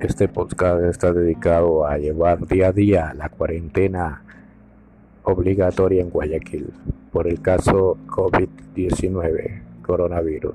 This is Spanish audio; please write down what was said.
Este podcast está dedicado a llevar día a día la cuarentena obligatoria en Guayaquil por el caso COVID-19 coronavirus.